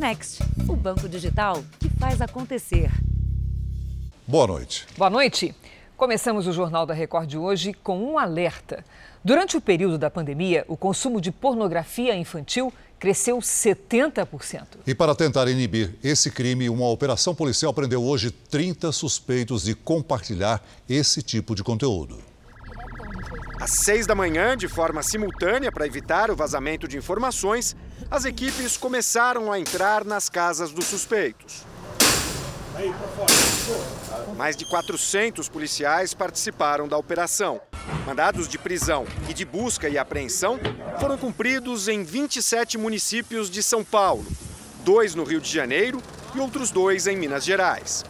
Next, o banco digital que faz acontecer. Boa noite. Boa noite. Começamos o Jornal da Record de hoje com um alerta. Durante o período da pandemia, o consumo de pornografia infantil cresceu 70%. E para tentar inibir esse crime, uma operação policial prendeu hoje 30 suspeitos de compartilhar esse tipo de conteúdo. Às seis da manhã, de forma simultânea para evitar o vazamento de informações, as equipes começaram a entrar nas casas dos suspeitos. Mais de 400 policiais participaram da operação. Mandados de prisão e de busca e apreensão foram cumpridos em 27 municípios de São Paulo, dois no Rio de Janeiro e outros dois em Minas Gerais.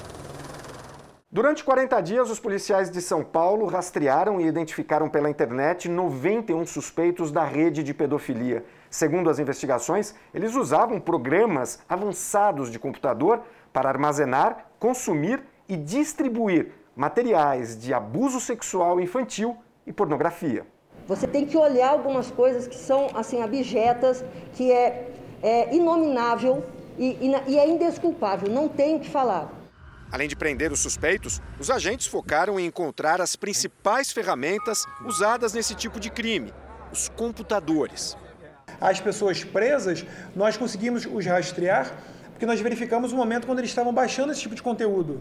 Durante 40 dias, os policiais de São Paulo rastrearam e identificaram pela internet 91 suspeitos da rede de pedofilia. Segundo as investigações, eles usavam programas avançados de computador para armazenar, consumir e distribuir materiais de abuso sexual infantil e pornografia. Você tem que olhar algumas coisas que são assim abjetas, que é, é inominável e, e, e é indesculpável, não tem o que falar. Além de prender os suspeitos, os agentes focaram em encontrar as principais ferramentas usadas nesse tipo de crime: os computadores. As pessoas presas, nós conseguimos os rastrear porque nós verificamos o momento quando eles estavam baixando esse tipo de conteúdo.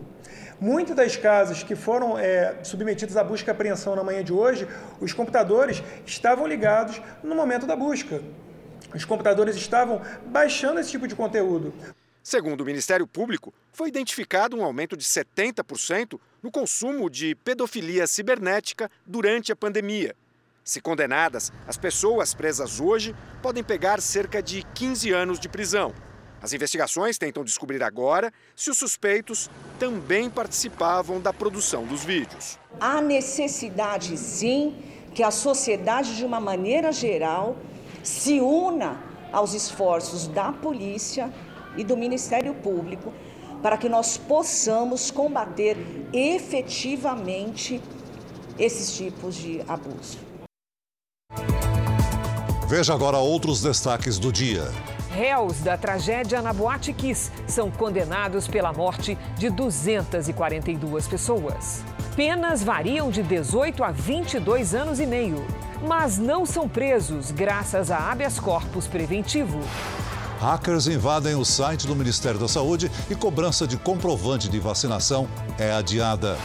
Muitas das casas que foram é, submetidas à busca e apreensão na manhã de hoje, os computadores estavam ligados no momento da busca. Os computadores estavam baixando esse tipo de conteúdo. Segundo o Ministério Público, foi identificado um aumento de 70% no consumo de pedofilia cibernética durante a pandemia. Se condenadas, as pessoas presas hoje podem pegar cerca de 15 anos de prisão. As investigações tentam descobrir agora se os suspeitos também participavam da produção dos vídeos. Há necessidade, sim, que a sociedade, de uma maneira geral, se una aos esforços da polícia e do Ministério Público para que nós possamos combater efetivamente esses tipos de abuso. Veja agora outros destaques do dia réus da tragédia na Boate Kiss são condenados pela morte de 242 pessoas. Penas variam de 18 a 22 anos e meio, mas não são presos graças a habeas corpus preventivo. Hackers invadem o site do Ministério da Saúde e cobrança de comprovante de vacinação é adiada.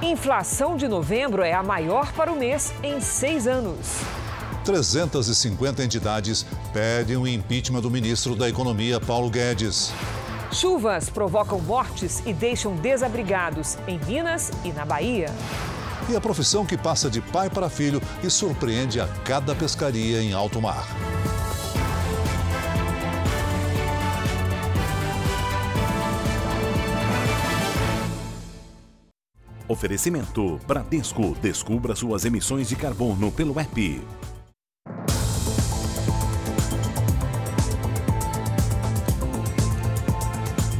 Inflação de novembro é a maior para o mês em seis anos. 350 entidades pedem o impeachment do ministro da Economia, Paulo Guedes. Chuvas provocam mortes e deixam desabrigados em Minas e na Bahia. E a profissão que passa de pai para filho e surpreende a cada pescaria em alto mar. Oferecimento Bradesco. Descubra suas emissões de carbono pelo app.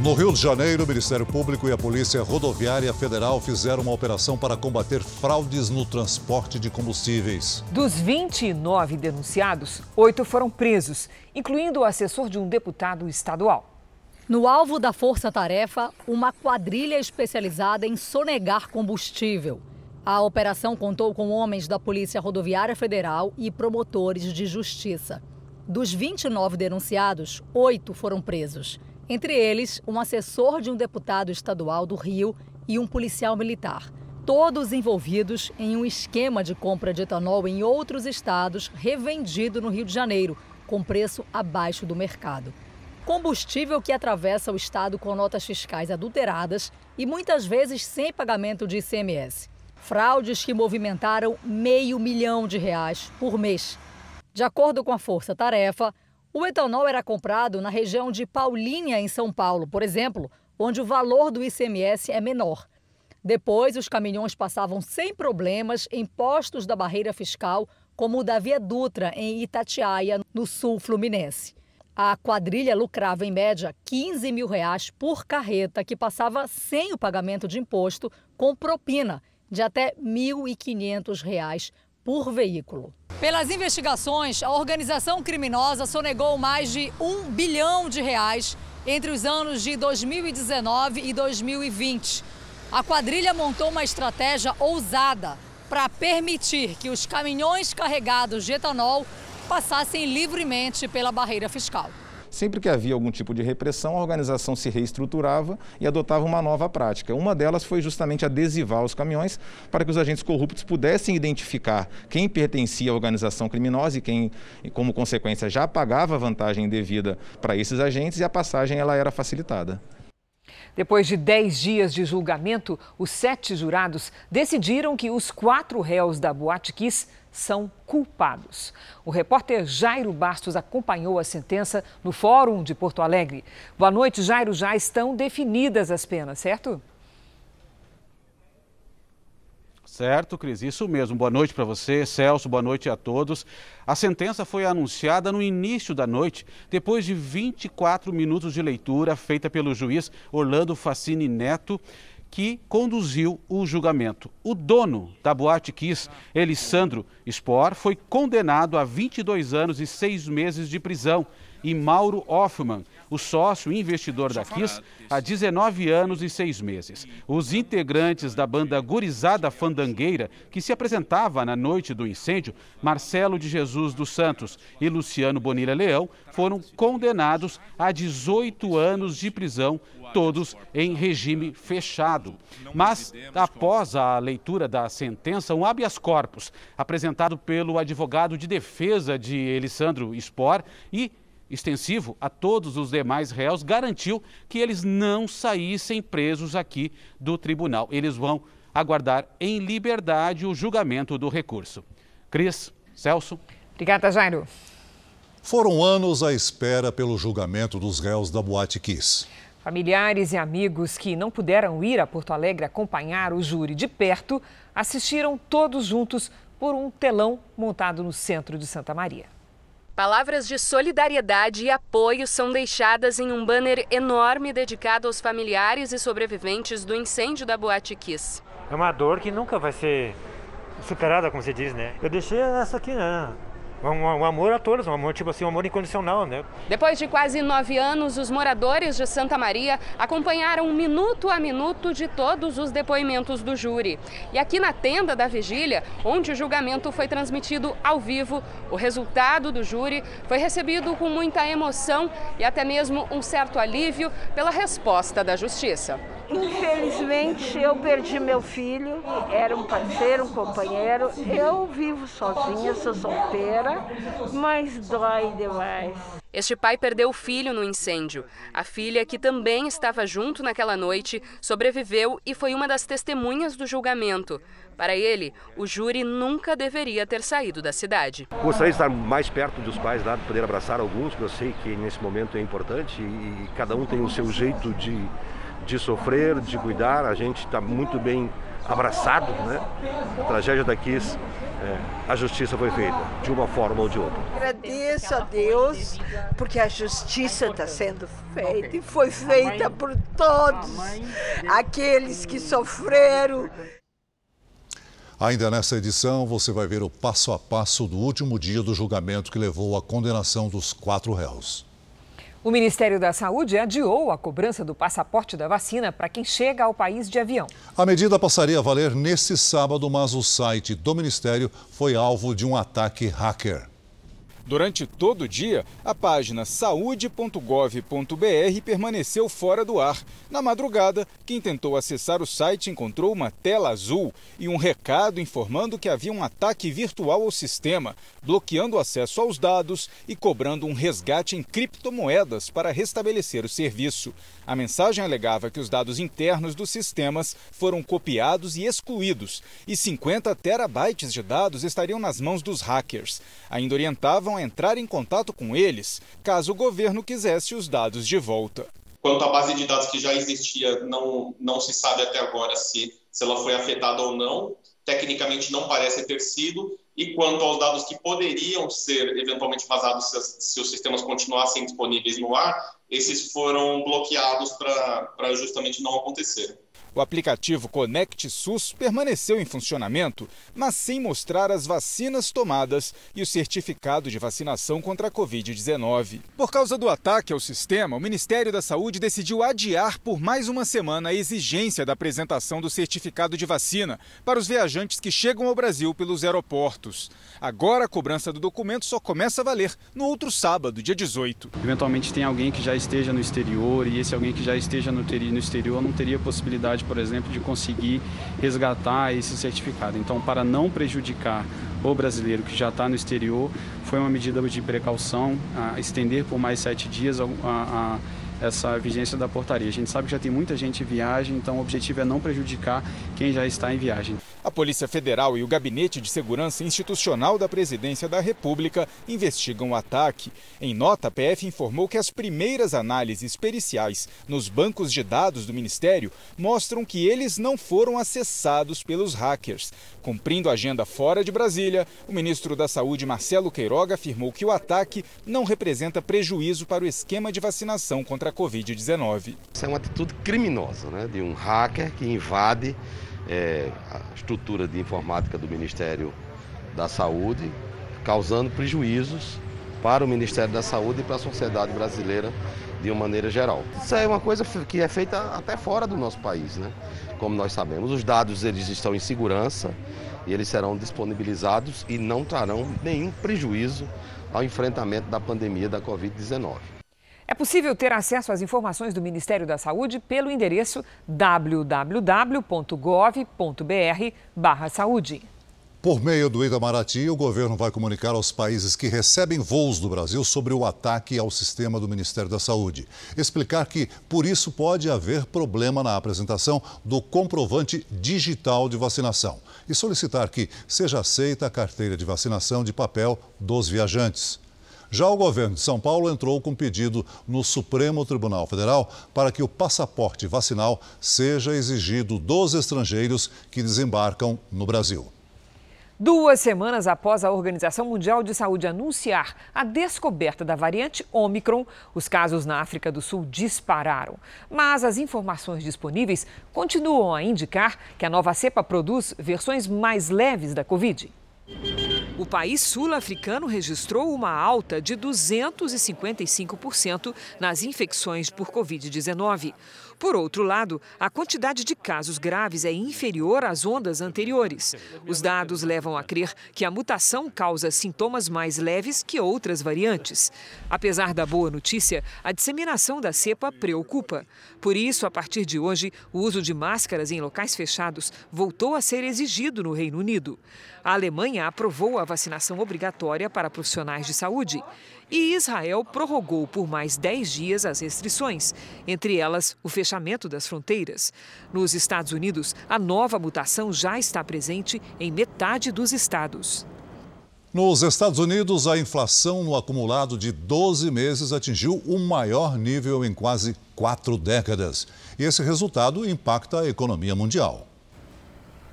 No Rio de Janeiro, o Ministério Público e a Polícia Rodoviária Federal fizeram uma operação para combater fraudes no transporte de combustíveis. Dos 29 denunciados, oito foram presos, incluindo o assessor de um deputado estadual. No alvo da Força Tarefa, uma quadrilha especializada em sonegar combustível. A operação contou com homens da Polícia Rodoviária Federal e promotores de justiça. Dos 29 denunciados, oito foram presos. Entre eles, um assessor de um deputado estadual do Rio e um policial militar. Todos envolvidos em um esquema de compra de etanol em outros estados, revendido no Rio de Janeiro, com preço abaixo do mercado. Combustível que atravessa o estado com notas fiscais adulteradas e muitas vezes sem pagamento de ICMS. Fraudes que movimentaram meio milhão de reais por mês. De acordo com a Força Tarefa, o etanol era comprado na região de Paulínia, em São Paulo, por exemplo, onde o valor do ICMS é menor. Depois, os caminhões passavam sem problemas em postos da barreira fiscal, como o da Via Dutra, em Itatiaia, no sul fluminense. A quadrilha lucrava, em média, 15 mil reais por carreta que passava sem o pagamento de imposto, com propina de até R$ 1.500 por veículo. Pelas investigações, a organização criminosa sonegou mais de um bilhão de reais entre os anos de 2019 e 2020. A quadrilha montou uma estratégia ousada para permitir que os caminhões carregados de etanol passassem livremente pela barreira fiscal. Sempre que havia algum tipo de repressão, a organização se reestruturava e adotava uma nova prática. Uma delas foi justamente adesivar os caminhões para que os agentes corruptos pudessem identificar quem pertencia à organização criminosa e quem, como consequência, já pagava vantagem devida para esses agentes e a passagem ela era facilitada. Depois de 10 dias de julgamento, os sete jurados decidiram que os quatro réus da Boate Kiss são culpados. O repórter Jairo Bastos acompanhou a sentença no Fórum de Porto Alegre. Boa noite, Jairo. Já estão definidas as penas, certo? Certo, Cris, isso mesmo. Boa noite para você, Celso, boa noite a todos. A sentença foi anunciada no início da noite, depois de 24 minutos de leitura feita pelo juiz Orlando Facini Neto que conduziu o julgamento. O dono da Boate Kiss, Elisandro Spor, foi condenado a 22 anos e 6 meses de prisão. E Mauro Hoffman, o sócio investidor da Kiss, a 19 anos e 6 meses. Os integrantes da banda Gurizada Fandangueira, que se apresentava na noite do incêndio, Marcelo de Jesus dos Santos e Luciano Bonilha Leão, foram condenados a 18 anos de prisão todos em regime fechado. Mas, após a leitura da sentença, um habeas corpus apresentado pelo advogado de defesa de Elisandro Spor e extensivo a todos os demais réus, garantiu que eles não saíssem presos aqui do tribunal. Eles vão aguardar em liberdade o julgamento do recurso. Cris, Celso. Obrigada, Jairo. Foram anos à espera pelo julgamento dos réus da Boate Kiss. Familiares e amigos que não puderam ir a Porto Alegre acompanhar o júri de perto assistiram todos juntos por um telão montado no centro de Santa Maria. Palavras de solidariedade e apoio são deixadas em um banner enorme dedicado aos familiares e sobreviventes do incêndio da Boate Kiss. É uma dor que nunca vai ser superada, como se diz, né? Eu deixei essa aqui, né? Um, um, amor a todos, um amor tipo assim, um amor incondicional, né? Depois de quase nove anos, os moradores de Santa Maria acompanharam minuto a minuto de todos os depoimentos do júri. E aqui na tenda da vigília, onde o julgamento foi transmitido ao vivo, o resultado do júri foi recebido com muita emoção e até mesmo um certo alívio pela resposta da justiça. Infelizmente, eu perdi meu filho, era um parceiro, um companheiro. Eu vivo sozinha, sou solteira, mas dói demais. Este pai perdeu o filho no incêndio. A filha, que também estava junto naquela noite, sobreviveu e foi uma das testemunhas do julgamento. Para ele, o júri nunca deveria ter saído da cidade. Gostaria de estar mais perto dos pais lá, de poder abraçar alguns, porque eu sei que nesse momento é importante e cada um tem o seu jeito de de sofrer, de cuidar. A gente está muito bem abraçado, né? A tragédia da Kiss, é, a justiça foi feita, de uma forma ou de outra. Agradeço a Deus, porque a justiça está sendo feita e foi feita por todos aqueles que sofreram. Ainda nessa edição, você vai ver o passo a passo do último dia do julgamento que levou à condenação dos quatro réus. O Ministério da Saúde adiou a cobrança do passaporte da vacina para quem chega ao país de avião. A medida passaria a valer neste sábado, mas o site do Ministério foi alvo de um ataque hacker. Durante todo o dia, a página saúde.gov.br permaneceu fora do ar. Na madrugada, quem tentou acessar o site encontrou uma tela azul e um recado informando que havia um ataque virtual ao sistema, bloqueando o acesso aos dados e cobrando um resgate em criptomoedas para restabelecer o serviço. A mensagem alegava que os dados internos dos sistemas foram copiados e excluídos, e 50 terabytes de dados estariam nas mãos dos hackers. Ainda orientavam entrar em contato com eles caso o governo quisesse os dados de volta. Quanto à base de dados que já existia, não, não se sabe até agora se, se ela foi afetada ou não. Tecnicamente não parece ter sido. E quanto aos dados que poderiam ser eventualmente vazados se, se os sistemas continuassem disponíveis no ar, esses foram bloqueados para justamente não acontecer. O aplicativo Conect SUS permaneceu em funcionamento, mas sem mostrar as vacinas tomadas e o certificado de vacinação contra a Covid-19. Por causa do ataque ao sistema, o Ministério da Saúde decidiu adiar por mais uma semana a exigência da apresentação do certificado de vacina para os viajantes que chegam ao Brasil pelos aeroportos. Agora a cobrança do documento só começa a valer no outro sábado, dia 18. Eventualmente tem alguém que já esteja no exterior e esse alguém que já esteja no exterior não teria possibilidade por exemplo, de conseguir resgatar esse certificado. Então, para não prejudicar o brasileiro que já está no exterior, foi uma medida de precaução, estender por mais sete dias a, a essa vigência da portaria. A gente sabe que já tem muita gente em viagem, então o objetivo é não prejudicar quem já está em viagem. A Polícia Federal e o Gabinete de Segurança Institucional da Presidência da República investigam o ataque. Em nota, a PF informou que as primeiras análises periciais nos bancos de dados do Ministério mostram que eles não foram acessados pelos hackers. Cumprindo a agenda fora de Brasília, o ministro da Saúde, Marcelo Queiroga, afirmou que o ataque não representa prejuízo para o esquema de vacinação contra a Covid-19. Isso é uma atitude criminosa né, de um hacker que invade é, a estrutura de informática do Ministério da Saúde, causando prejuízos para o Ministério da Saúde e para a sociedade brasileira de uma maneira geral. Isso é uma coisa que é feita até fora do nosso país, né? Como nós sabemos, os dados eles estão em segurança e eles serão disponibilizados e não trarão nenhum prejuízo ao enfrentamento da pandemia da Covid-19. É possível ter acesso às informações do Ministério da Saúde pelo endereço www.gov.br/saúde. Por meio do Itamaraty, o governo vai comunicar aos países que recebem voos do Brasil sobre o ataque ao sistema do Ministério da Saúde. Explicar que, por isso, pode haver problema na apresentação do comprovante digital de vacinação. E solicitar que seja aceita a carteira de vacinação de papel dos viajantes. Já o governo de São Paulo entrou com pedido no Supremo Tribunal Federal para que o passaporte vacinal seja exigido dos estrangeiros que desembarcam no Brasil. Duas semanas após a Organização Mundial de Saúde anunciar a descoberta da variante Omicron, os casos na África do Sul dispararam. Mas as informações disponíveis continuam a indicar que a nova cepa produz versões mais leves da Covid. O país sul-africano registrou uma alta de 255% nas infecções por Covid-19. Por outro lado, a quantidade de casos graves é inferior às ondas anteriores. Os dados levam a crer que a mutação causa sintomas mais leves que outras variantes. Apesar da boa notícia, a disseminação da cepa preocupa. Por isso, a partir de hoje, o uso de máscaras em locais fechados voltou a ser exigido no Reino Unido. A Alemanha aprovou a vacinação obrigatória para profissionais de saúde. E Israel prorrogou por mais 10 dias as restrições, entre elas o fechamento das fronteiras. Nos Estados Unidos, a nova mutação já está presente em metade dos estados. Nos Estados Unidos, a inflação no acumulado de 12 meses atingiu o maior nível em quase quatro décadas. E esse resultado impacta a economia mundial.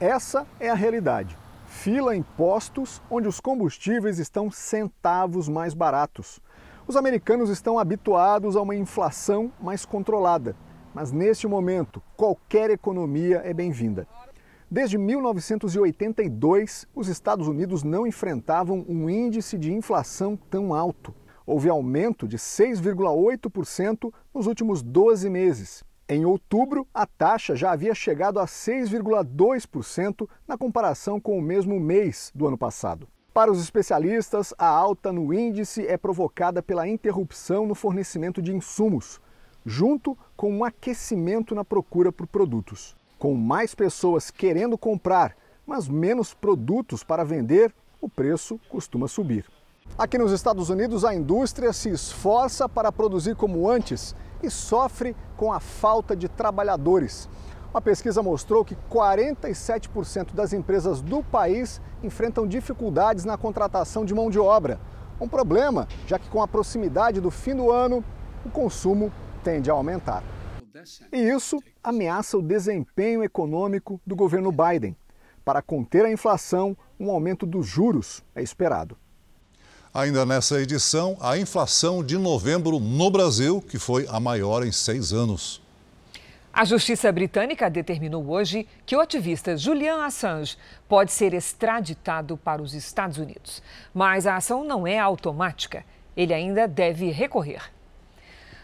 Essa é a realidade fila em postos onde os combustíveis estão centavos mais baratos. Os americanos estão habituados a uma inflação mais controlada, mas neste momento qualquer economia é bem-vinda. Desde 1982, os Estados Unidos não enfrentavam um índice de inflação tão alto. Houve aumento de 6,8% nos últimos 12 meses em outubro, a taxa já havia chegado a 6,2% na comparação com o mesmo mês do ano passado. Para os especialistas, a alta no índice é provocada pela interrupção no fornecimento de insumos, junto com um aquecimento na procura por produtos. Com mais pessoas querendo comprar, mas menos produtos para vender, o preço costuma subir. Aqui nos Estados Unidos, a indústria se esforça para produzir como antes e sofre com a falta de trabalhadores. Uma pesquisa mostrou que 47% das empresas do país enfrentam dificuldades na contratação de mão de obra. Um problema, já que com a proximidade do fim do ano, o consumo tende a aumentar. E isso ameaça o desempenho econômico do governo Biden. Para conter a inflação, um aumento dos juros é esperado. Ainda nessa edição, a inflação de novembro no Brasil, que foi a maior em seis anos. A justiça britânica determinou hoje que o ativista Julian Assange pode ser extraditado para os Estados Unidos. Mas a ação não é automática. Ele ainda deve recorrer.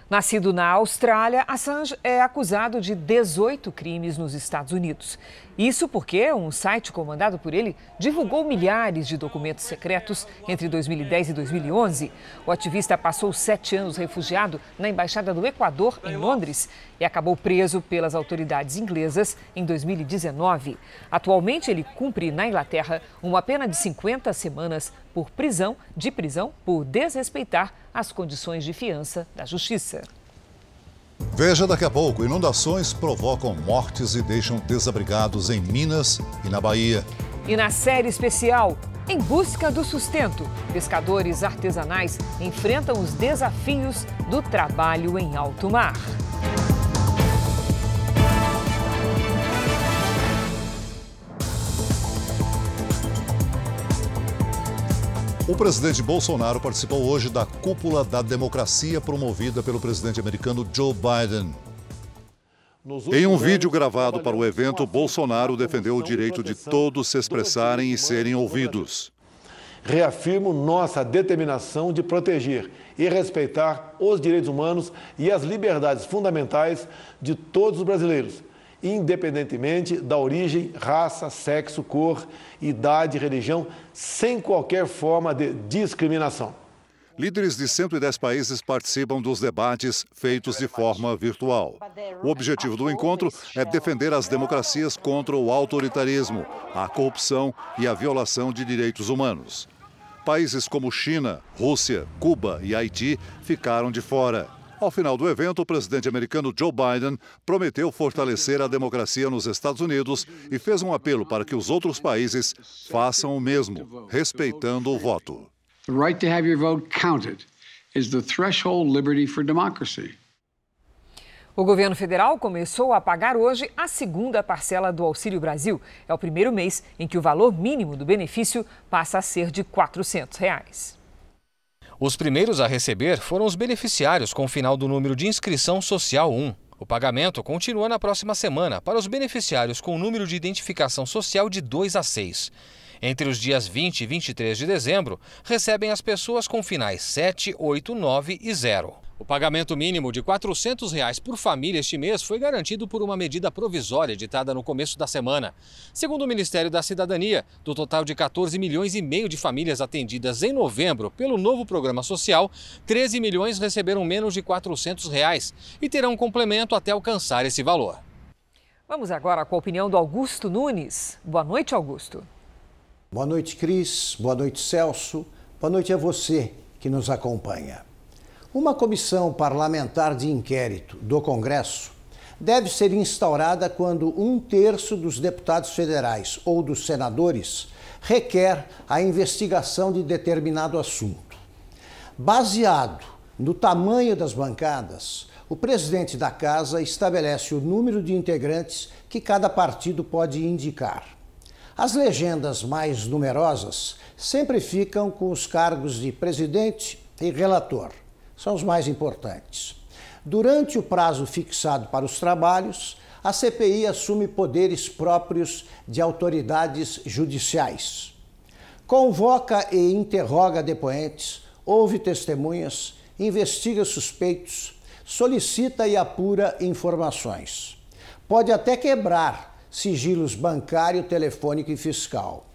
Nascido na Austrália, Assange é acusado de 18 crimes nos Estados Unidos. Isso porque um site comandado por ele divulgou milhares de documentos secretos entre 2010 e 2011. O ativista passou sete anos refugiado na Embaixada do Equador, em Londres, e acabou preso pelas autoridades inglesas em 2019. Atualmente, ele cumpre na Inglaterra uma pena de 50 semanas por prisão, de prisão por desrespeitar as condições de fiança da Justiça. Veja daqui a pouco: inundações provocam mortes e deixam desabrigados em Minas e na Bahia. E na série especial, em busca do sustento, pescadores artesanais enfrentam os desafios do trabalho em alto mar. O presidente Bolsonaro participou hoje da cúpula da democracia promovida pelo presidente americano Joe Biden. Em um vídeo gravado para o evento, Bolsonaro defendeu o direito de todos se expressarem e serem ouvidos. Reafirmo nossa determinação de proteger e respeitar os direitos humanos e as liberdades fundamentais de todos os brasileiros independentemente da origem, raça, sexo, cor, idade, religião, sem qualquer forma de discriminação. Líderes de 110 países participam dos debates feitos de forma virtual. O objetivo do encontro é defender as democracias contra o autoritarismo, a corrupção e a violação de direitos humanos. Países como China, Rússia, Cuba e Haiti ficaram de fora. Ao final do evento, o presidente americano Joe Biden prometeu fortalecer a democracia nos Estados Unidos e fez um apelo para que os outros países façam o mesmo, respeitando o voto. The right to have your vote counted is the threshold liberty for democracy. O governo federal começou a pagar hoje a segunda parcela do Auxílio Brasil. É o primeiro mês em que o valor mínimo do benefício passa a ser de 400 reais. Os primeiros a receber foram os beneficiários com o final do número de inscrição social 1. O pagamento continua na próxima semana para os beneficiários com o número de identificação social de 2 a 6. Entre os dias 20 e 23 de dezembro, recebem as pessoas com finais 7, 8, 9 e 0. O pagamento mínimo de 400 reais por família este mês foi garantido por uma medida provisória editada no começo da semana. Segundo o Ministério da Cidadania, do total de 14 milhões e meio de famílias atendidas em novembro pelo novo programa social, 13 milhões receberam menos de 400 reais e terão um complemento até alcançar esse valor. Vamos agora com a opinião do Augusto Nunes. Boa noite, Augusto. Boa noite, Cris. Boa noite, Celso. Boa noite a você que nos acompanha. Uma comissão parlamentar de inquérito do Congresso deve ser instaurada quando um terço dos deputados federais ou dos senadores requer a investigação de determinado assunto. Baseado no tamanho das bancadas, o presidente da casa estabelece o número de integrantes que cada partido pode indicar. As legendas mais numerosas sempre ficam com os cargos de presidente e relator são os mais importantes. Durante o prazo fixado para os trabalhos, a CPI assume poderes próprios de autoridades judiciais. Convoca e interroga depoentes, ouve testemunhas, investiga suspeitos, solicita e apura informações. Pode até quebrar sigilos bancário, telefônico e fiscal.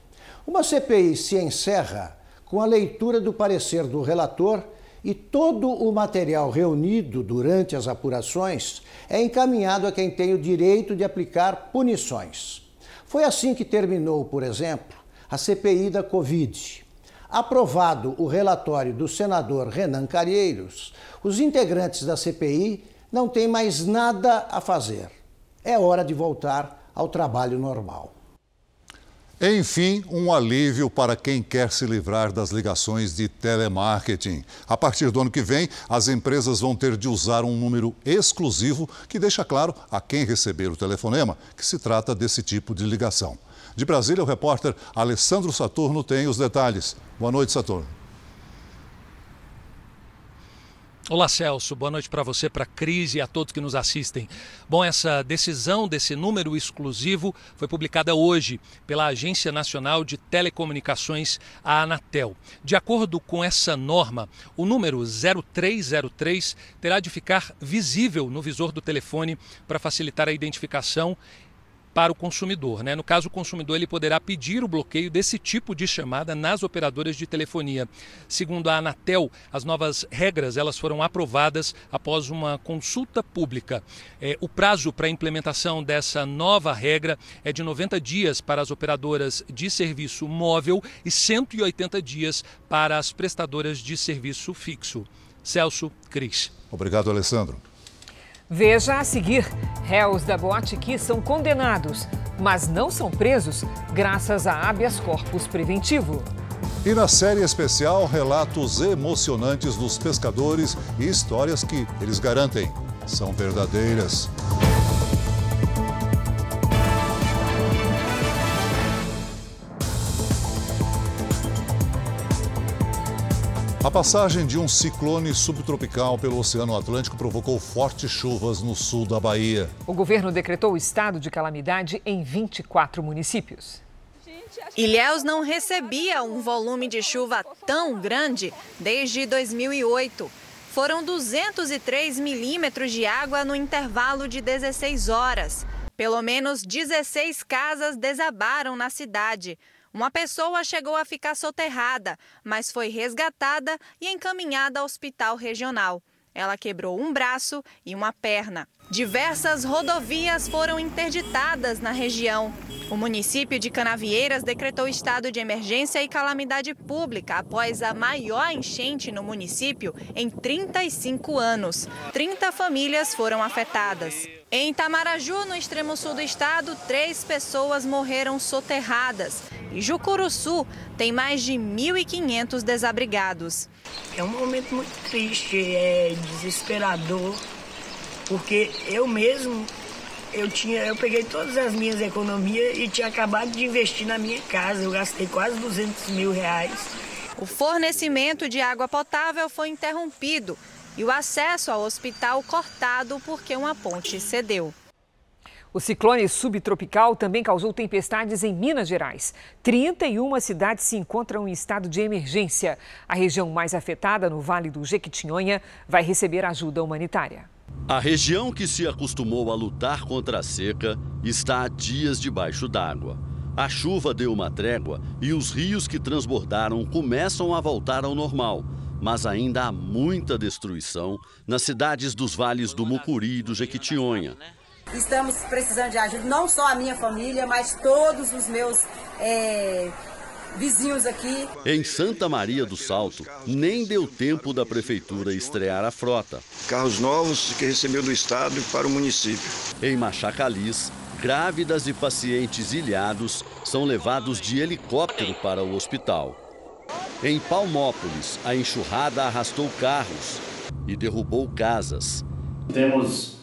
Uma CPI se encerra com a leitura do parecer do relator e todo o material reunido durante as apurações é encaminhado a quem tem o direito de aplicar punições. Foi assim que terminou, por exemplo, a CPI da Covid. Aprovado o relatório do senador Renan Calheiros, os integrantes da CPI não têm mais nada a fazer. É hora de voltar ao trabalho normal. Enfim, um alívio para quem quer se livrar das ligações de telemarketing. A partir do ano que vem, as empresas vão ter de usar um número exclusivo que deixa claro a quem receber o telefonema que se trata desse tipo de ligação. De Brasília, o repórter Alessandro Saturno tem os detalhes. Boa noite, Saturno. Olá, Celso. Boa noite para você, para a Cris e a todos que nos assistem. Bom, essa decisão desse número exclusivo foi publicada hoje pela Agência Nacional de Telecomunicações, a Anatel. De acordo com essa norma, o número 0303 terá de ficar visível no visor do telefone para facilitar a identificação para o consumidor. Né? No caso, o consumidor ele poderá pedir o bloqueio desse tipo de chamada nas operadoras de telefonia. Segundo a Anatel, as novas regras elas foram aprovadas após uma consulta pública. É, o prazo para a implementação dessa nova regra é de 90 dias para as operadoras de serviço móvel e 180 dias para as prestadoras de serviço fixo. Celso Cris. Obrigado, Alessandro. Veja a seguir: réus da Boate Kiss são condenados, mas não são presos graças a habeas corpus preventivo. E na série especial, relatos emocionantes dos pescadores e histórias que eles garantem são verdadeiras. A passagem de um ciclone subtropical pelo Oceano Atlântico provocou fortes chuvas no sul da Bahia. O governo decretou o estado de calamidade em 24 municípios. Ilhéus não recebia um volume de chuva tão grande desde 2008. Foram 203 milímetros de água no intervalo de 16 horas. Pelo menos 16 casas desabaram na cidade. Uma pessoa chegou a ficar soterrada, mas foi resgatada e encaminhada ao hospital regional. Ela quebrou um braço e uma perna. Diversas rodovias foram interditadas na região. O município de Canavieiras decretou estado de emergência e calamidade pública após a maior enchente no município em 35 anos. 30 famílias foram afetadas. Em Itamaraju, no extremo sul do estado, três pessoas morreram soterradas. E Jucuruçu tem mais de 1.500 desabrigados. É um momento muito triste, é desesperador, porque eu mesmo eu tinha, eu peguei todas as minhas economias e tinha acabado de investir na minha casa. Eu gastei quase 200 mil reais. O fornecimento de água potável foi interrompido e o acesso ao hospital cortado porque uma ponte cedeu. O ciclone subtropical também causou tempestades em Minas Gerais. 31 cidades se encontram em estado de emergência. A região mais afetada, no Vale do Jequitinhonha, vai receber ajuda humanitária. A região que se acostumou a lutar contra a seca está há dias debaixo d'água. A chuva deu uma trégua e os rios que transbordaram começam a voltar ao normal. Mas ainda há muita destruição nas cidades dos vales do Mucuri e do Jequitinhonha. Estamos precisando de ajuda, não só a minha família, mas todos os meus é, vizinhos aqui. Em Santa Maria do Salto, nem deu tempo da prefeitura estrear a frota. Carros novos que recebeu do estado para o município. Em Machacalis, grávidas e pacientes ilhados são levados de helicóptero para o hospital. Em Palmópolis, a enxurrada arrastou carros e derrubou casas. Temos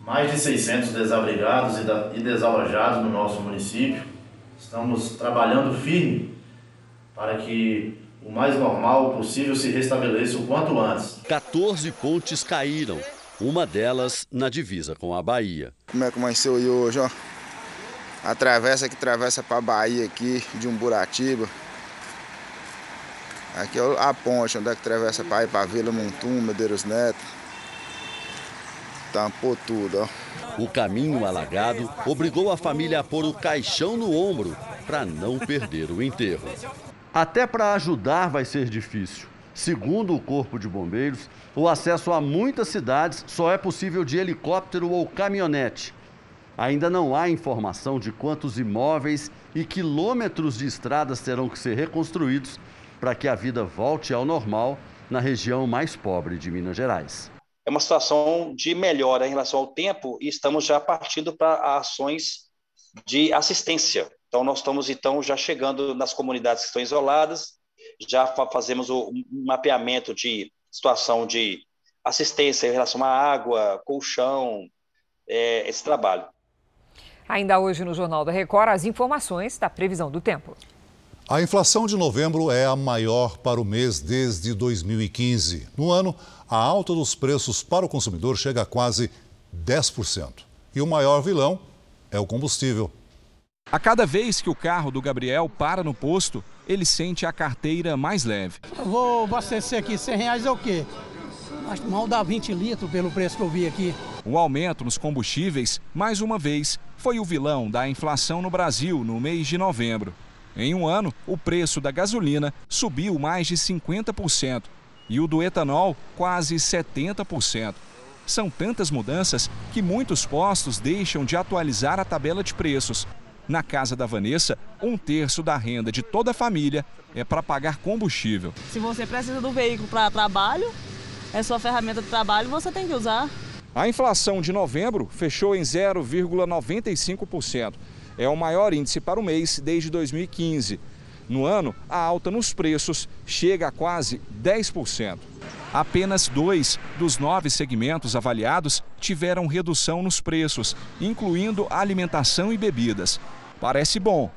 mais de 600 desabrigados e desalojados no nosso município. Estamos trabalhando firme para que o mais normal possível se restabeleça o quanto antes. 14 pontes caíram, uma delas na divisa com a Bahia. Como é que amanheceu aí hoje, ó? A travessa que atravessa para a Bahia aqui, de Umburatiba. Aqui é a ponte, onde é que atravessa para ir para Vila Montum, Medeiros Neto. Tampou tudo, ó. O caminho alagado obrigou a família a pôr o caixão no ombro para não perder o enterro. Até para ajudar vai ser difícil. Segundo o Corpo de Bombeiros, o acesso a muitas cidades só é possível de helicóptero ou caminhonete. Ainda não há informação de quantos imóveis e quilômetros de estradas terão que ser reconstruídos para que a vida volte ao normal na região mais pobre de Minas Gerais é uma situação de melhora em relação ao tempo e estamos já partindo para ações de assistência. Então, nós estamos então já chegando nas comunidades que estão isoladas, já fazemos o mapeamento de situação de assistência em relação à água, colchão, é, esse trabalho. Ainda hoje no Jornal da Record, as informações da previsão do tempo. A inflação de novembro é a maior para o mês desde 2015. No ano, a alta dos preços para o consumidor chega a quase 10%. E o maior vilão é o combustível. A cada vez que o carro do Gabriel para no posto, ele sente a carteira mais leve. Eu vou abastecer aqui 100 reais é o quê? Acho que mal dá 20 litros pelo preço que eu vi aqui. O aumento nos combustíveis, mais uma vez, foi o vilão da inflação no Brasil no mês de novembro. Em um ano, o preço da gasolina subiu mais de 50% e o do etanol quase 70%. São tantas mudanças que muitos postos deixam de atualizar a tabela de preços. Na casa da Vanessa, um terço da renda de toda a família é para pagar combustível. Se você precisa do veículo para trabalho, é sua ferramenta de trabalho, você tem que usar. A inflação de novembro fechou em 0,95%. É o maior índice para o mês desde 2015. No ano, a alta nos preços chega a quase 10%. Apenas dois dos nove segmentos avaliados tiveram redução nos preços, incluindo alimentação e bebidas. Parece bom,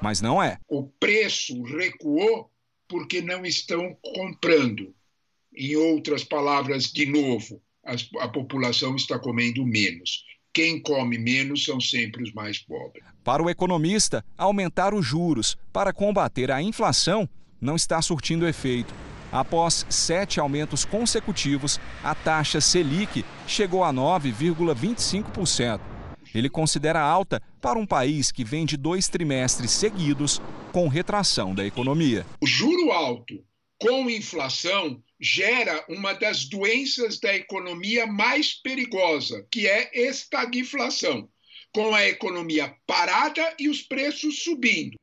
mas não é. O preço recuou porque não estão comprando. Em outras palavras, de novo, a população está comendo menos. Quem come menos são sempre os mais pobres. Para o economista, aumentar os juros para combater a inflação não está surtindo efeito. Após sete aumentos consecutivos, a taxa Selic chegou a 9,25%. Ele considera alta para um país que vem de dois trimestres seguidos com retração da economia. O juro alto com inflação gera uma das doenças da economia mais perigosa, que é estagflação, com a economia parada e os preços subindo.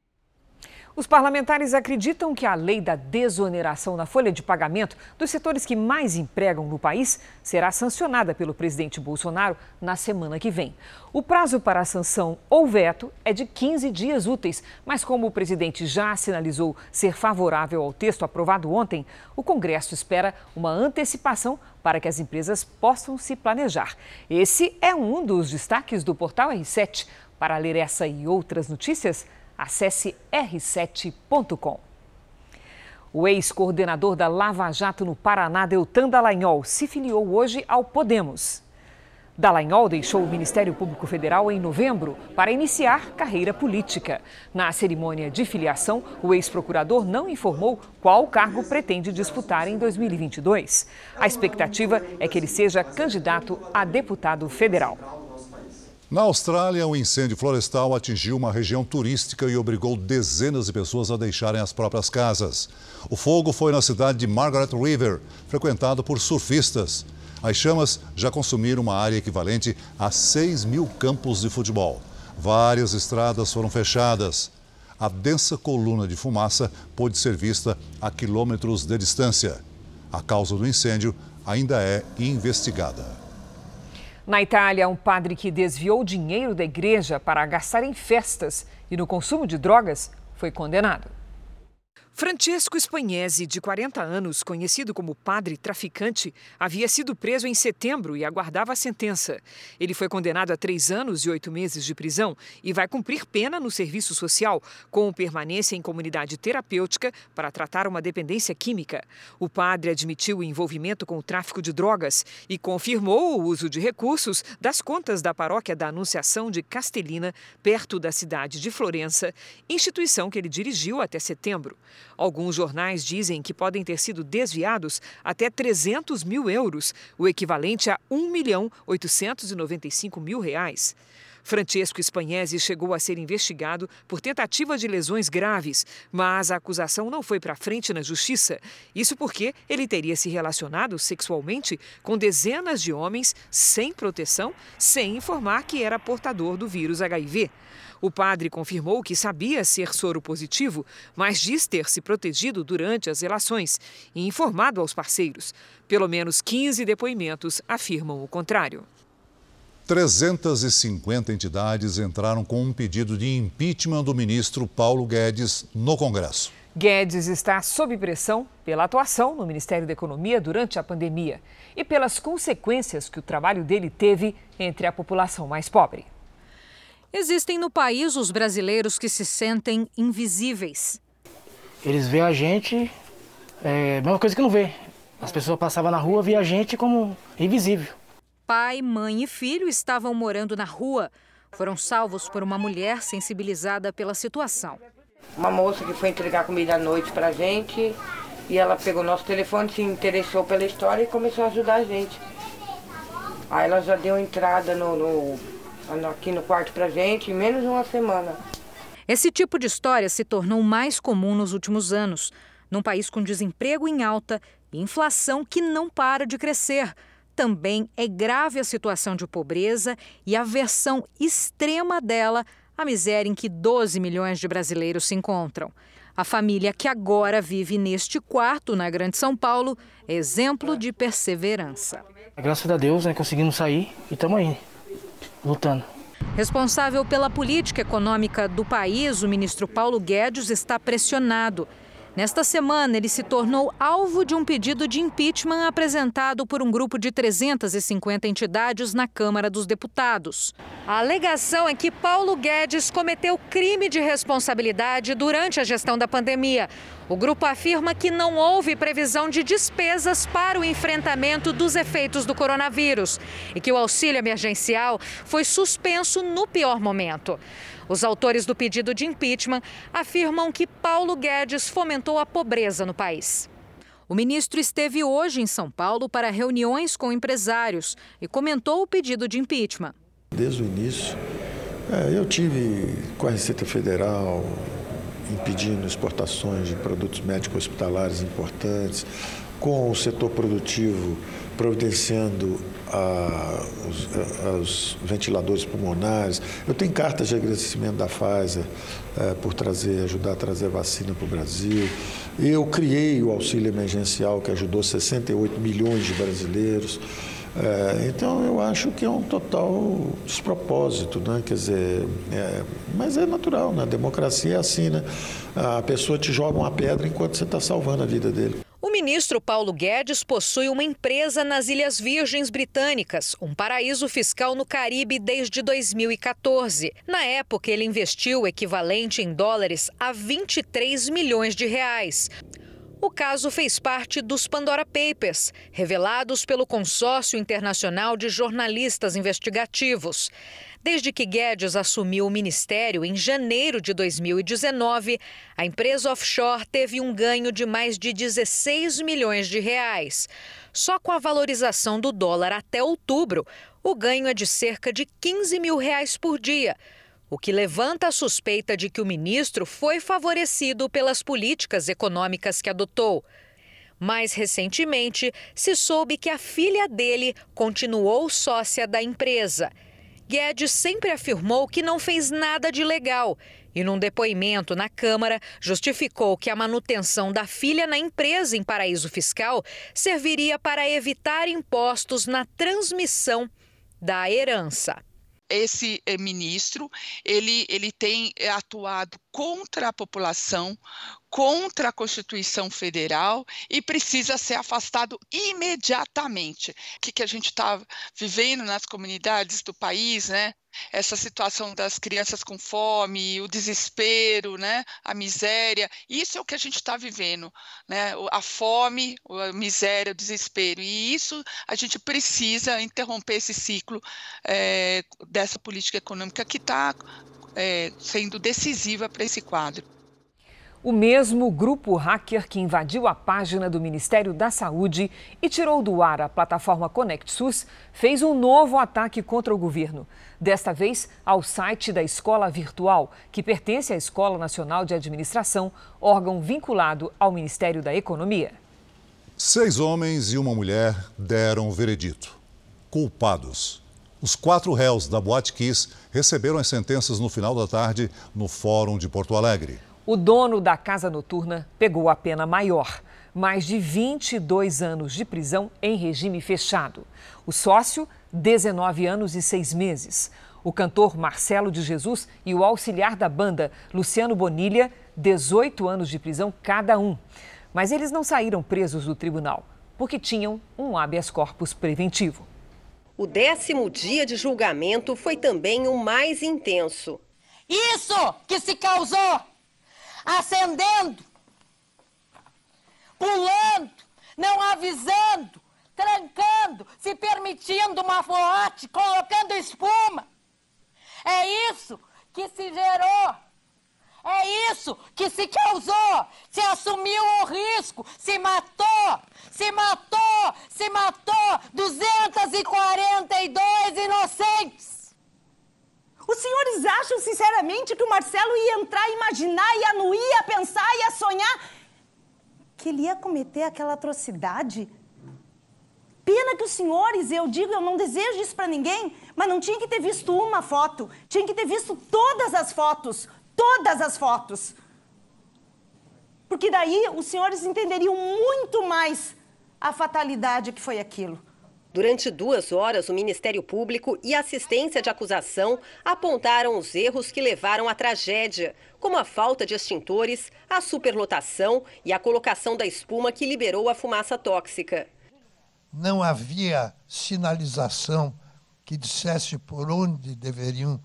Os parlamentares acreditam que a lei da desoneração na folha de pagamento dos setores que mais empregam no país será sancionada pelo presidente Bolsonaro na semana que vem. O prazo para a sanção ou veto é de 15 dias úteis, mas como o presidente já sinalizou ser favorável ao texto aprovado ontem, o Congresso espera uma antecipação para que as empresas possam se planejar. Esse é um dos destaques do portal R7. Para ler essa e outras notícias, Acesse r7.com. O ex-coordenador da Lava Jato no Paraná, Deltan Dallagnol, se filiou hoje ao Podemos. Dallagnol deixou o Ministério Público Federal em novembro para iniciar carreira política. Na cerimônia de filiação, o ex-procurador não informou qual cargo pretende disputar em 2022. A expectativa é que ele seja candidato a deputado federal. Na Austrália, um incêndio florestal atingiu uma região turística e obrigou dezenas de pessoas a deixarem as próprias casas. O fogo foi na cidade de Margaret River, frequentado por surfistas. As chamas já consumiram uma área equivalente a 6 mil campos de futebol. Várias estradas foram fechadas. A densa coluna de fumaça pôde ser vista a quilômetros de distância. A causa do incêndio ainda é investigada. Na Itália, um padre que desviou dinheiro da igreja para gastar em festas e no consumo de drogas foi condenado. Francesco Spagnese, de 40 anos, conhecido como padre traficante, havia sido preso em setembro e aguardava a sentença. Ele foi condenado a três anos e oito meses de prisão e vai cumprir pena no serviço social, com permanência em comunidade terapêutica para tratar uma dependência química. O padre admitiu o envolvimento com o tráfico de drogas e confirmou o uso de recursos das contas da paróquia da Anunciação de Castelina, perto da cidade de Florença, instituição que ele dirigiu até setembro. Alguns jornais dizem que podem ter sido desviados até 300 mil euros, o equivalente a 1 milhão 895 mil reais. Francesco Spagnese chegou a ser investigado por tentativa de lesões graves, mas a acusação não foi para frente na justiça. Isso porque ele teria se relacionado sexualmente com dezenas de homens sem proteção, sem informar que era portador do vírus HIV. O padre confirmou que sabia ser soro positivo, mas diz ter se protegido durante as relações e informado aos parceiros. Pelo menos 15 depoimentos afirmam o contrário. 350 entidades entraram com um pedido de impeachment do ministro Paulo Guedes no Congresso. Guedes está sob pressão pela atuação no Ministério da Economia durante a pandemia e pelas consequências que o trabalho dele teve entre a população mais pobre. Existem no país os brasileiros que se sentem invisíveis. Eles veem a gente, é a mesma coisa que não vê. As pessoas passavam na rua, via a gente como invisível. Pai, mãe e filho estavam morando na rua. Foram salvos por uma mulher sensibilizada pela situação. Uma moça que foi entregar comida à noite pra gente e ela pegou nosso telefone, se interessou pela história e começou a ajudar a gente. Aí ela já deu entrada no, no, aqui no quarto pra gente em menos de uma semana. Esse tipo de história se tornou mais comum nos últimos anos, num país com desemprego em alta e inflação que não para de crescer. Também é grave a situação de pobreza e a versão extrema dela à miséria em que 12 milhões de brasileiros se encontram. A família que agora vive neste quarto na Grande São Paulo é exemplo de perseverança. Graças a Deus, né, conseguimos sair e estamos aí, lutando. Responsável pela política econômica do país, o ministro Paulo Guedes está pressionado. Nesta semana, ele se tornou alvo de um pedido de impeachment apresentado por um grupo de 350 entidades na Câmara dos Deputados. A alegação é que Paulo Guedes cometeu crime de responsabilidade durante a gestão da pandemia. O grupo afirma que não houve previsão de despesas para o enfrentamento dos efeitos do coronavírus e que o auxílio emergencial foi suspenso no pior momento. Os autores do pedido de impeachment afirmam que Paulo Guedes fomentou a pobreza no país. O ministro esteve hoje em São Paulo para reuniões com empresários e comentou o pedido de impeachment. Desde o início, é, eu tive com a Receita Federal impedindo exportações de produtos médicos hospitalares importantes, com o setor produtivo providenciando a, os, a, os, ventiladores pulmonares. Eu tenho cartas de agradecimento da Pfizer é, por trazer, ajudar a trazer vacina para o Brasil. Eu criei o auxílio emergencial que ajudou 68 milhões de brasileiros. É, então eu acho que é um total despropósito, né? Quer dizer, é, mas é natural, na né? democracia é assim, né? A pessoa te joga uma pedra enquanto você está salvando a vida dele. O ministro Paulo Guedes possui uma empresa nas Ilhas Virgens Britânicas, um paraíso fiscal no Caribe desde 2014. Na época, ele investiu o equivalente em dólares a 23 milhões de reais. O caso fez parte dos Pandora Papers, revelados pelo Consórcio Internacional de Jornalistas Investigativos. Desde que Guedes assumiu o ministério em janeiro de 2019, a empresa offshore teve um ganho de mais de 16 milhões de reais. Só com a valorização do dólar até outubro, o ganho é de cerca de 15 mil reais por dia, o que levanta a suspeita de que o ministro foi favorecido pelas políticas econômicas que adotou. Mais recentemente, se soube que a filha dele continuou sócia da empresa Guedes sempre afirmou que não fez nada de legal e, num depoimento na Câmara, justificou que a manutenção da filha na empresa em paraíso fiscal serviria para evitar impostos na transmissão da herança esse eh, ministro ele, ele tem eh, atuado contra a população, contra a Constituição Federal e precisa ser afastado imediatamente. O que, que a gente está vivendo nas comunidades do país, né? Essa situação das crianças com fome, o desespero, né? a miséria, isso é o que a gente está vivendo, né? a fome, a miséria, o desespero. E isso a gente precisa interromper esse ciclo é, dessa política econômica que está é, sendo decisiva para esse quadro. O mesmo grupo hacker que invadiu a página do Ministério da Saúde e tirou do ar a plataforma ConectSUS fez um novo ataque contra o governo. Desta vez ao site da Escola Virtual, que pertence à Escola Nacional de Administração, órgão vinculado ao Ministério da Economia. Seis homens e uma mulher deram o veredito. Culpados. Os quatro réus da Boate Kiss receberam as sentenças no final da tarde no Fórum de Porto Alegre. O dono da casa noturna pegou a pena maior, mais de 22 anos de prisão em regime fechado. O sócio, 19 anos e seis meses. O cantor Marcelo de Jesus e o auxiliar da banda, Luciano Bonilha, 18 anos de prisão cada um. Mas eles não saíram presos do tribunal, porque tinham um habeas corpus preventivo. O décimo dia de julgamento foi também o mais intenso. Isso que se causou acendendo pulando, não avisando, trancando, se permitindo uma boate, colocando espuma. É isso que se gerou. É isso que se causou. Se assumiu o risco, se matou, se matou, se matou 242 inocentes. Os senhores acham sinceramente que o Marcelo ia entrar, imaginar, ia não ia pensar, ia sonhar que ele ia cometer aquela atrocidade? Pena que os senhores, eu digo, eu não desejo isso para ninguém, mas não tinha que ter visto uma foto, tinha que ter visto todas as fotos, todas as fotos. Porque daí os senhores entenderiam muito mais a fatalidade que foi aquilo. Durante duas horas, o Ministério Público e a assistência de acusação apontaram os erros que levaram à tragédia, como a falta de extintores, a superlotação e a colocação da espuma que liberou a fumaça tóxica não havia sinalização que dissesse por onde deveriam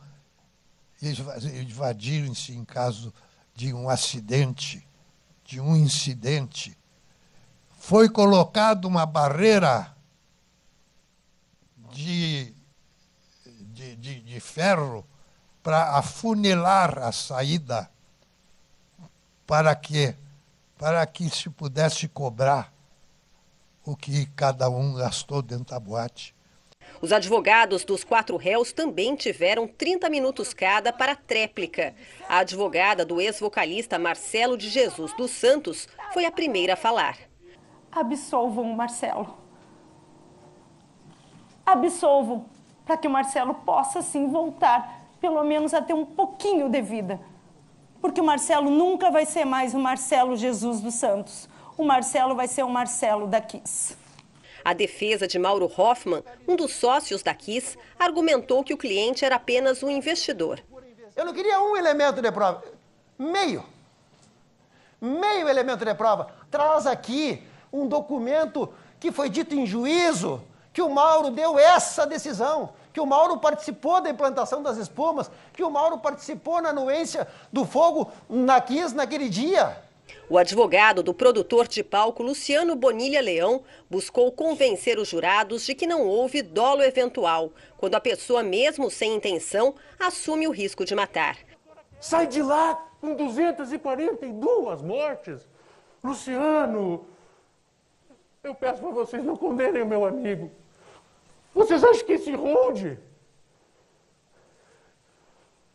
invadirem-se em caso de um acidente, de um incidente. Foi colocada uma barreira de, de, de, de ferro para afunilar a saída, para que, para que se pudesse cobrar o que cada um gastou dentro da boate. Os advogados dos quatro réus também tiveram 30 minutos cada para a tréplica. A advogada do ex-vocalista Marcelo de Jesus dos Santos foi a primeira a falar. Absolvam o Marcelo. Absolvam, para que o Marcelo possa sim voltar, pelo menos a ter um pouquinho de vida. Porque o Marcelo nunca vai ser mais o Marcelo Jesus dos Santos o Marcelo vai ser o Marcelo da Kiss. A defesa de Mauro Hoffman, um dos sócios da Kiss, argumentou que o cliente era apenas um investidor. Eu não queria um elemento de prova, meio. Meio elemento de prova. Traz aqui um documento que foi dito em juízo, que o Mauro deu essa decisão, que o Mauro participou da implantação das espumas, que o Mauro participou na anuência do fogo na Kiss naquele dia. O advogado do produtor de palco Luciano Bonilha Leão buscou convencer os jurados de que não houve dolo eventual, quando a pessoa, mesmo sem intenção, assume o risco de matar. Sai de lá com 242 mortes. Luciano, eu peço para vocês não condenem meu amigo. Vocês acham que esse ronde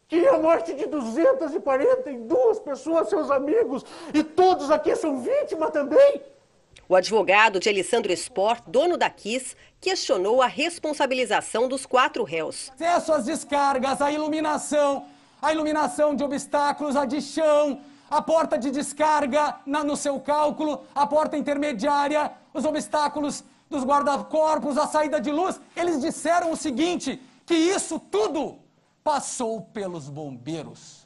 que a morte de 242 pessoas, seus amigos, e todos aqui são vítimas também. O advogado de Alessandro Sport, dono da Kiss, questionou a responsabilização dos quatro réus. Acesso às descargas, a iluminação, a iluminação de obstáculos, a de chão, a porta de descarga na, no seu cálculo, a porta intermediária, os obstáculos dos guarda-corpos, a saída de luz. Eles disseram o seguinte, que isso tudo passou pelos bombeiros.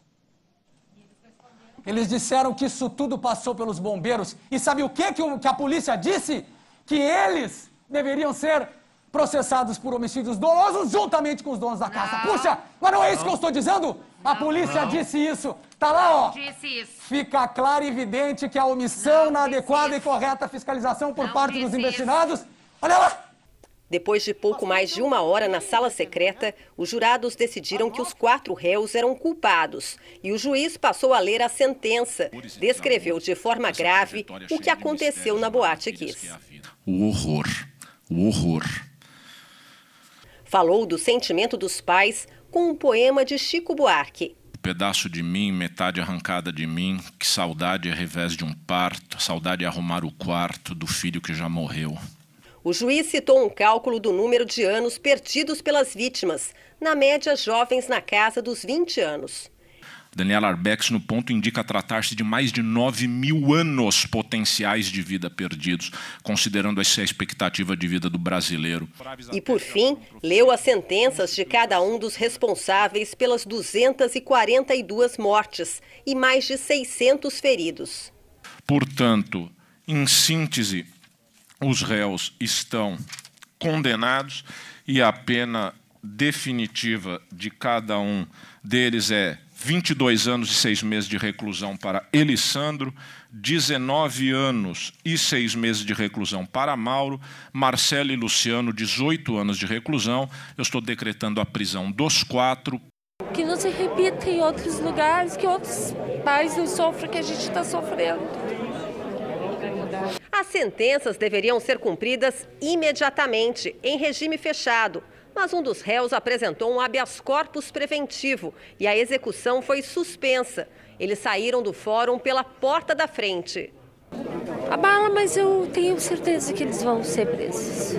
Eles disseram que isso tudo passou pelos bombeiros. E sabe o que, que, que a polícia disse? Que eles deveriam ser processados por homicídios dolosos juntamente com os donos da casa. Não. Puxa, mas não é isso que eu estou dizendo? A polícia não. disse isso. Tá lá, ó. Disse isso. Fica claro e evidente que a omissão na adequada isso. e correta fiscalização por parte dos investigados. Olha lá. Depois de pouco mais de uma hora na sala secreta, os jurados decidiram que os quatro réus eram culpados e o juiz passou a ler a sentença. Descreveu de forma grave o que aconteceu na Boate Kiss. O horror, o horror. Falou do sentimento dos pais com um poema de Chico Buarque. Pedaço de mim, metade arrancada de mim, que saudade ao revés de um parto, saudade de arrumar o quarto do filho que já morreu. O juiz citou um cálculo do número de anos perdidos pelas vítimas, na média jovens na casa dos 20 anos. Daniela Arbex, no ponto, indica tratar-se de mais de 9 mil anos potenciais de vida perdidos, considerando essa expectativa de vida do brasileiro. E, por fim, leu as sentenças de cada um dos responsáveis pelas 242 mortes e mais de 600 feridos. Portanto, em síntese, os réus estão condenados e a pena definitiva de cada um deles é 22 anos e 6 meses de reclusão para Elissandro, 19 anos e 6 meses de reclusão para Mauro, Marcelo e Luciano, 18 anos de reclusão. Eu estou decretando a prisão dos quatro. Que não se repita em outros lugares, que outros pais não sofram que a gente está sofrendo. As sentenças deveriam ser cumpridas imediatamente, em regime fechado. Mas um dos réus apresentou um habeas corpus preventivo e a execução foi suspensa. Eles saíram do fórum pela porta da frente. Abala, mas eu tenho certeza que eles vão ser presos.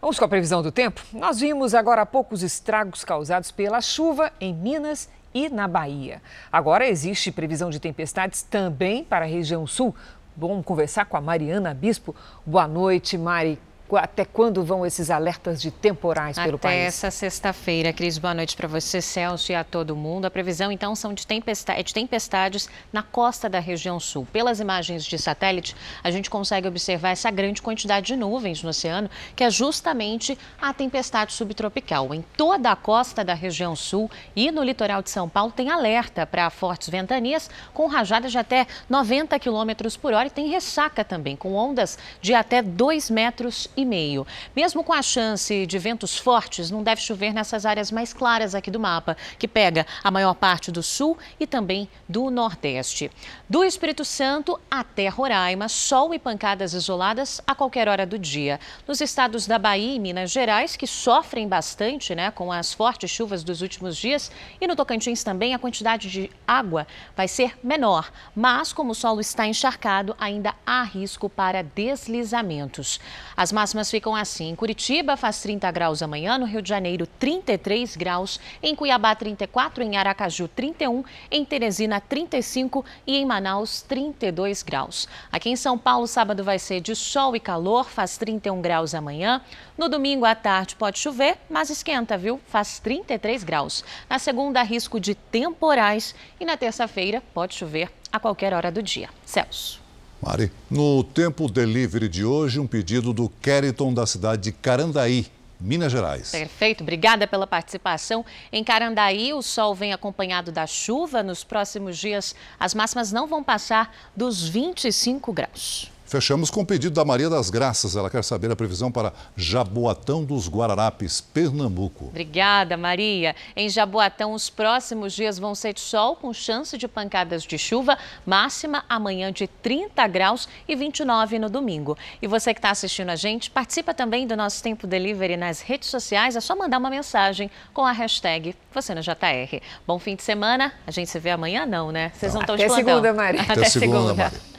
Vamos com a previsão do tempo? Nós vimos agora há pouco os estragos causados pela chuva em Minas e na Bahia. Agora existe previsão de tempestades também para a região sul. Vamos conversar com a Mariana Bispo. Boa noite, Mari até quando vão esses alertas de temporais pelo até país? Até essa sexta-feira. Cris, boa noite para você, Celso, e a todo mundo. A previsão, então, são de, tempestade, é de tempestades na costa da região sul. Pelas imagens de satélite, a gente consegue observar essa grande quantidade de nuvens no oceano, que é justamente a tempestade subtropical. Em toda a costa da região sul e no litoral de São Paulo, tem alerta para fortes ventanias, com rajadas de até 90 km por hora e tem ressaca também, com ondas de até 2 metros e meio. Mesmo com a chance de ventos fortes, não deve chover nessas áreas mais claras aqui do mapa, que pega a maior parte do sul e também do nordeste. Do Espírito Santo até Roraima, sol e pancadas isoladas a qualquer hora do dia. Nos estados da Bahia e Minas Gerais, que sofrem bastante né, com as fortes chuvas dos últimos dias, e no Tocantins também, a quantidade de água vai ser menor. Mas, como o solo está encharcado, ainda há risco para deslizamentos. As máximas ficam assim: Curitiba faz 30 graus amanhã, no Rio de Janeiro 33 graus, em Cuiabá 34, em Aracaju 31, em Teresina 35 e em Manaus 32 graus. Aqui em São Paulo, sábado vai ser de sol e calor, faz 31 graus amanhã. No domingo à tarde pode chover, mas esquenta, viu? Faz 33 graus. Na segunda, risco de temporais e na terça-feira pode chover a qualquer hora do dia. Celso. Mari, no Tempo Delivery de hoje, um pedido do Keriton da cidade de Carandaí, Minas Gerais. Perfeito, obrigada pela participação. Em Carandaí, o sol vem acompanhado da chuva. Nos próximos dias, as máximas não vão passar dos 25 graus. Fechamos com o pedido da Maria das Graças. Ela quer saber a previsão para Jaboatão dos Guararapes, Pernambuco. Obrigada, Maria. Em Jaboatão, os próximos dias vão ser de sol, com chance de pancadas de chuva, máxima amanhã de 30 graus e 29 no domingo. E você que está assistindo a gente, participa também do nosso Tempo Delivery nas redes sociais. É só mandar uma mensagem com a hashtag você no JR. Bom fim de semana. A gente se vê amanhã, não, né? Vocês não estão de plantão. Até segunda, Maria. Até, Até segunda, Maria.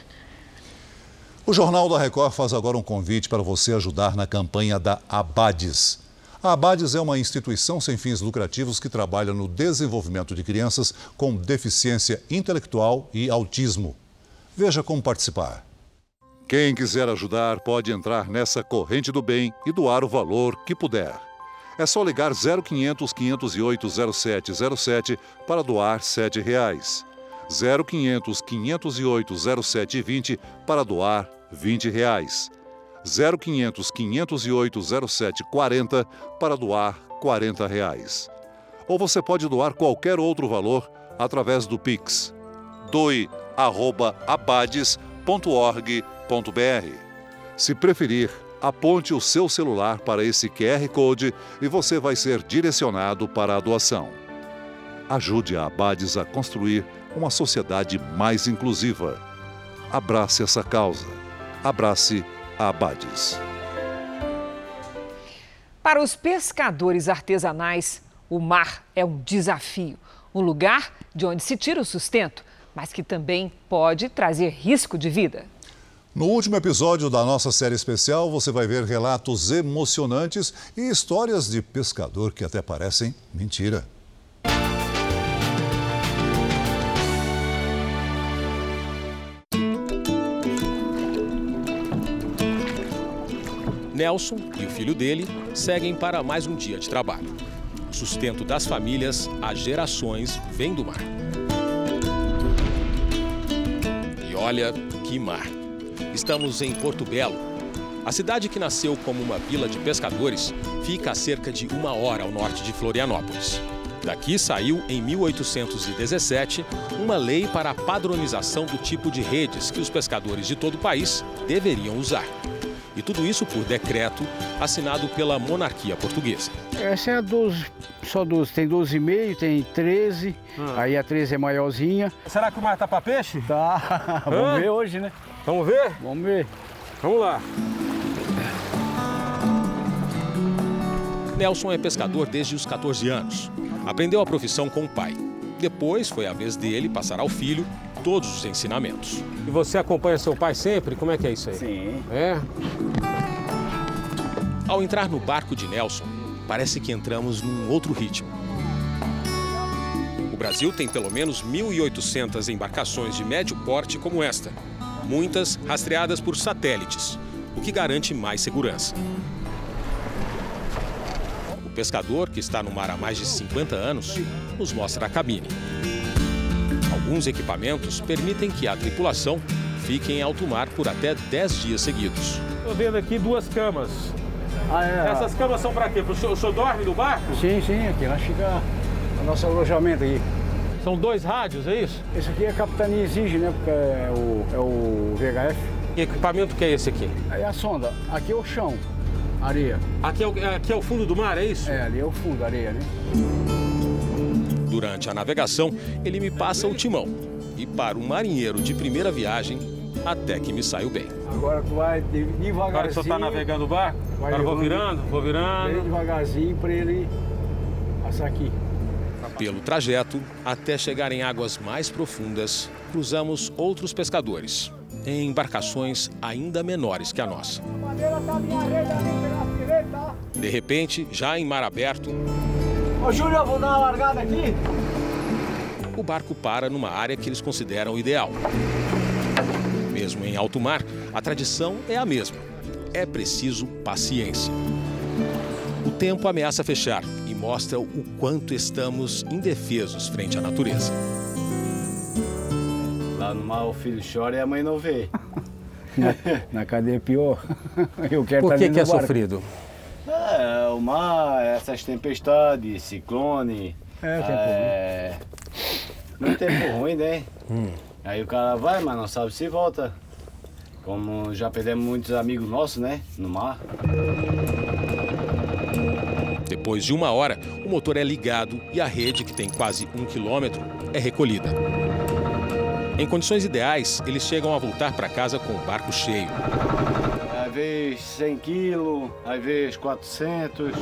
O Jornal da Record faz agora um convite para você ajudar na campanha da Abades. A Abades é uma instituição sem fins lucrativos que trabalha no desenvolvimento de crianças com deficiência intelectual e autismo. Veja como participar. Quem quiser ajudar pode entrar nessa corrente do bem e doar o valor que puder. É só ligar 0500 508 0707 para doar 7 reais. 0500 508 0720 para doar 20 reais. 0500 508 0740 para doar 40 reais. Ou você pode doar qualquer outro valor através do Pix. doe@abades.org.br. Se preferir, aponte o seu celular para esse QR Code e você vai ser direcionado para a doação. Ajude a Abades a construir uma sociedade mais inclusiva. Abrace essa causa. Abrace a Abades. Para os pescadores artesanais, o mar é um desafio, um lugar de onde se tira o sustento, mas que também pode trazer risco de vida. No último episódio da nossa série especial, você vai ver relatos emocionantes e histórias de pescador que até parecem mentira. Nelson e o filho dele seguem para mais um dia de trabalho. O sustento das famílias há gerações vem do mar. E olha que mar! Estamos em Porto Belo. A cidade que nasceu como uma vila de pescadores fica a cerca de uma hora ao norte de Florianópolis. Daqui saiu, em 1817, uma lei para a padronização do tipo de redes que os pescadores de todo o país deveriam usar. E tudo isso por decreto assinado pela monarquia portuguesa. Essa é a 12, só 12. Tem 12,5, tem 13, Hum. aí a 13 é maiorzinha. Será que o mar tá para peixe? Tá, vamos Hã? ver hoje, né? Vamos ver? Vamos ver. Vamos lá. Nelson é pescador desde os 14 anos. Aprendeu a profissão com o pai. Depois foi a vez dele passar ao filho todos os ensinamentos. E você acompanha seu pai sempre? Como é que é isso aí? Sim. É? Ao entrar no barco de Nelson, parece que entramos num outro ritmo. O Brasil tem pelo menos 1.800 embarcações de médio porte como esta, muitas rastreadas por satélites, o que garante mais segurança. O pescador, que está no mar há mais de 50 anos, nos mostra a cabine. Alguns equipamentos permitem que a tripulação fique em alto mar por até 10 dias seguidos. Estou vendo aqui duas camas. Ah, é. Essas camas são para quê? Pro senhor, o senhor dorme no barco? Sim, sim, aqui lá fica o nosso alojamento aqui. São dois rádios, é isso? Esse aqui é a capitania exige, né? Porque é o, é o VHF. Que equipamento que é esse aqui? Aí a sonda, aqui é o chão, areia. Aqui é, o, aqui é o fundo do mar, é isso? É, ali é o fundo, areia, né? Durante a navegação, ele me passa o timão. E para um marinheiro de primeira viagem, até que me saio bem. Agora tu vai de- devagarzinho. Agora que senhor está navegando o barco? Agora eu vou virando, vou virando. Bem devagarzinho para ele passar aqui. Pelo trajeto, até chegar em águas mais profundas, cruzamos outros pescadores, em embarcações ainda menores que a nossa. De repente, já em mar aberto, Ô Júlio, eu vou dar uma largada aqui. o barco para numa área que eles consideram ideal. Mesmo em alto mar, a tradição é a mesma. É preciso paciência. O tempo ameaça fechar e mostra o quanto estamos indefesos frente à natureza. Lá no mar o filho chora e a mãe não vê. Na cadeia é pior. Eu quero Por tá que, que é barco. sofrido? É, o mar, essas tempestades, ciclone. É, tempo é... Muito tempo ruim, né? Hum. Aí o cara vai, mas não sabe se volta. Como já perdemos muitos amigos nossos, né? No mar. Depois de uma hora, o motor é ligado e a rede, que tem quase um quilômetro, é recolhida. Em condições ideais, eles chegam a voltar para casa com o barco cheio. Às vezes 100 quilos, às vezes 400.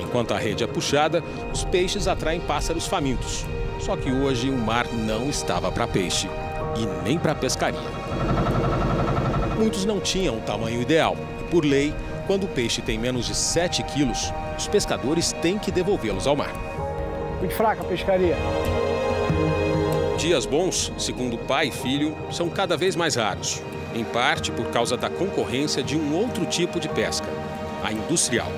Enquanto a rede é puxada, os peixes atraem pássaros famintos. Só que hoje o mar não estava para peixe e nem para pescaria. Muitos não tinham o tamanho ideal e, por lei, quando o peixe tem menos de 7 quilos, os pescadores têm que devolvê-los ao mar. Muito fraca a pescaria. Dias bons, segundo pai e filho, são cada vez mais raros, em parte por causa da concorrência de um outro tipo de pesca, a industrial.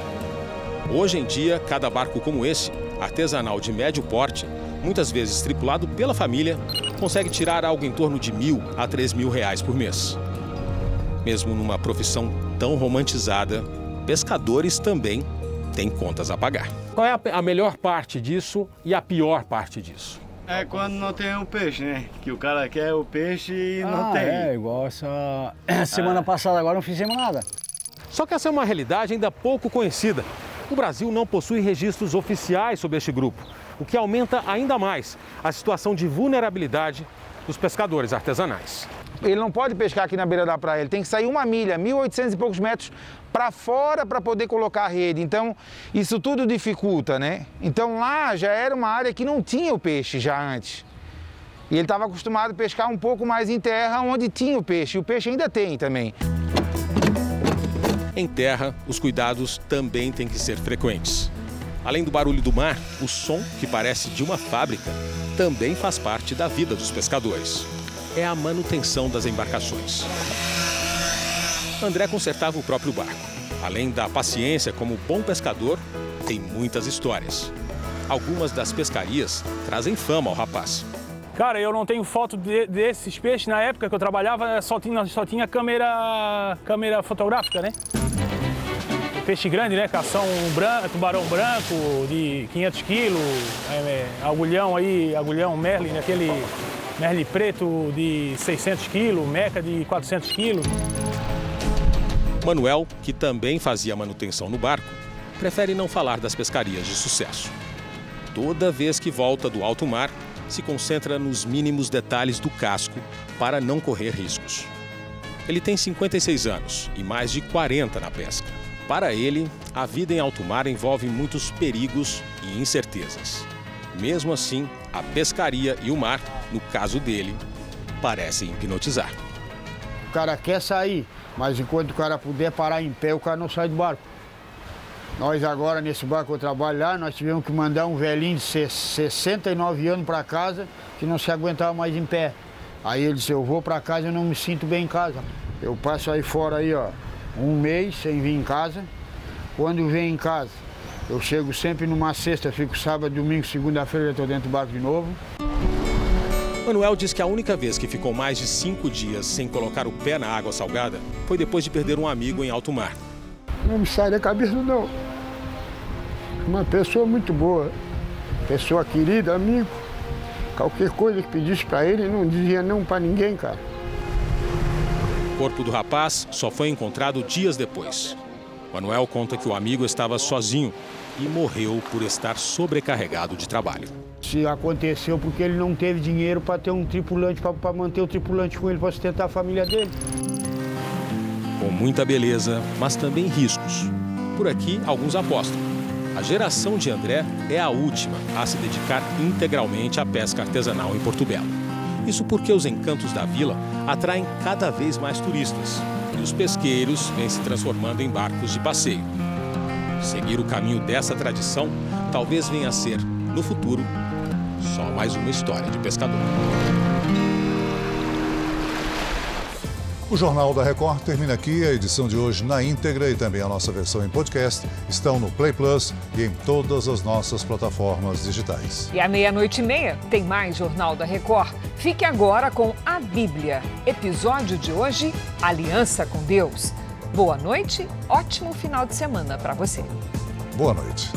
Hoje em dia, cada barco como esse, artesanal de médio porte, muitas vezes tripulado pela família, consegue tirar algo em torno de mil a três mil reais por mês. Mesmo numa profissão tão romantizada, pescadores também têm contas a pagar. Qual é a, melhor parte disso e a pior parte disso? É quando não tem um peixe, né? Que o cara quer o peixe e não Ah, tem. é, igual essa semana passada agora não fizemos nada. Só que essa é uma realidade ainda pouco conhecida. O Brasil não possui registros oficiais sobre este grupo, o que aumenta ainda mais a situação de vulnerabilidade dos pescadores artesanais. Ele não pode pescar aqui na beira da praia, ele tem que sair uma milha, 1.800 e poucos metros para fora para poder colocar a rede. Então, isso tudo dificulta, né? Então, lá já era uma área que não tinha o peixe já antes. E ele estava acostumado a pescar um pouco mais em terra, onde tinha o peixe. E o peixe ainda tem também. Em terra, os cuidados também têm que ser frequentes. Além do barulho do mar, o som, que parece de uma fábrica, também faz parte da vida dos pescadores. É a manutenção das embarcações. André consertava o próprio barco. Além da paciência como bom pescador, tem muitas histórias. Algumas das pescarias trazem fama ao rapaz. Cara, eu não tenho foto de- desses peixes. Na época que eu trabalhava, só tinha, só tinha câmera, câmera fotográfica, né? peixe grande, né? Cação branco, tubarão branco de 500 quilos, é, é, agulhão aí, agulhão Merlin, aquele Merlin preto de 600 quilos, meca de 400 quilos. Manuel, que também fazia manutenção no barco, prefere não falar das pescarias de sucesso. Toda vez que volta do alto mar, se concentra nos mínimos detalhes do casco para não correr riscos. Ele tem 56 anos e mais de 40 na pesca. Para ele, a vida em alto mar envolve muitos perigos e incertezas. Mesmo assim, a pescaria e o mar, no caso dele, parecem hipnotizar. O cara quer sair, mas enquanto o cara puder parar em pé, o cara não sai do barco. Nós agora, nesse barco que eu trabalho lá, nós tivemos que mandar um velhinho de 69 anos para casa que não se aguentava mais em pé. Aí ele disse, eu vou para casa e não me sinto bem em casa. Eu passo aí fora aí, ó, um mês sem vir em casa. Quando vem em casa, eu chego sempre numa sexta, fico sábado, domingo, segunda-feira, já estou dentro do barco de novo. Manuel diz que a única vez que ficou mais de cinco dias sem colocar o pé na água salgada foi depois de perder um amigo em alto mar. Não me sai da cabeça, não. Uma pessoa muito boa, pessoa querida, amigo. Qualquer coisa que pedisse para ele, não dizia não para ninguém, cara. O corpo do rapaz só foi encontrado dias depois. Manuel conta que o amigo estava sozinho e morreu por estar sobrecarregado de trabalho. Se aconteceu porque ele não teve dinheiro para ter um tripulante, para manter o tripulante com ele, para sustentar a família dele. Com muita beleza, mas também riscos. Por aqui, alguns apostam. A geração de André é a última a se dedicar integralmente à pesca artesanal em Porto Belo. Isso porque os encantos da vila atraem cada vez mais turistas e os pesqueiros vêm se transformando em barcos de passeio. Seguir o caminho dessa tradição talvez venha a ser, no futuro, só mais uma história de pescador. O Jornal da Record termina aqui. A edição de hoje na íntegra e também a nossa versão em podcast estão no Play Plus e em todas as nossas plataformas digitais. E à meia-noite e meia tem mais Jornal da Record. Fique agora com a Bíblia. Episódio de hoje: Aliança com Deus. Boa noite, ótimo final de semana para você. Boa noite.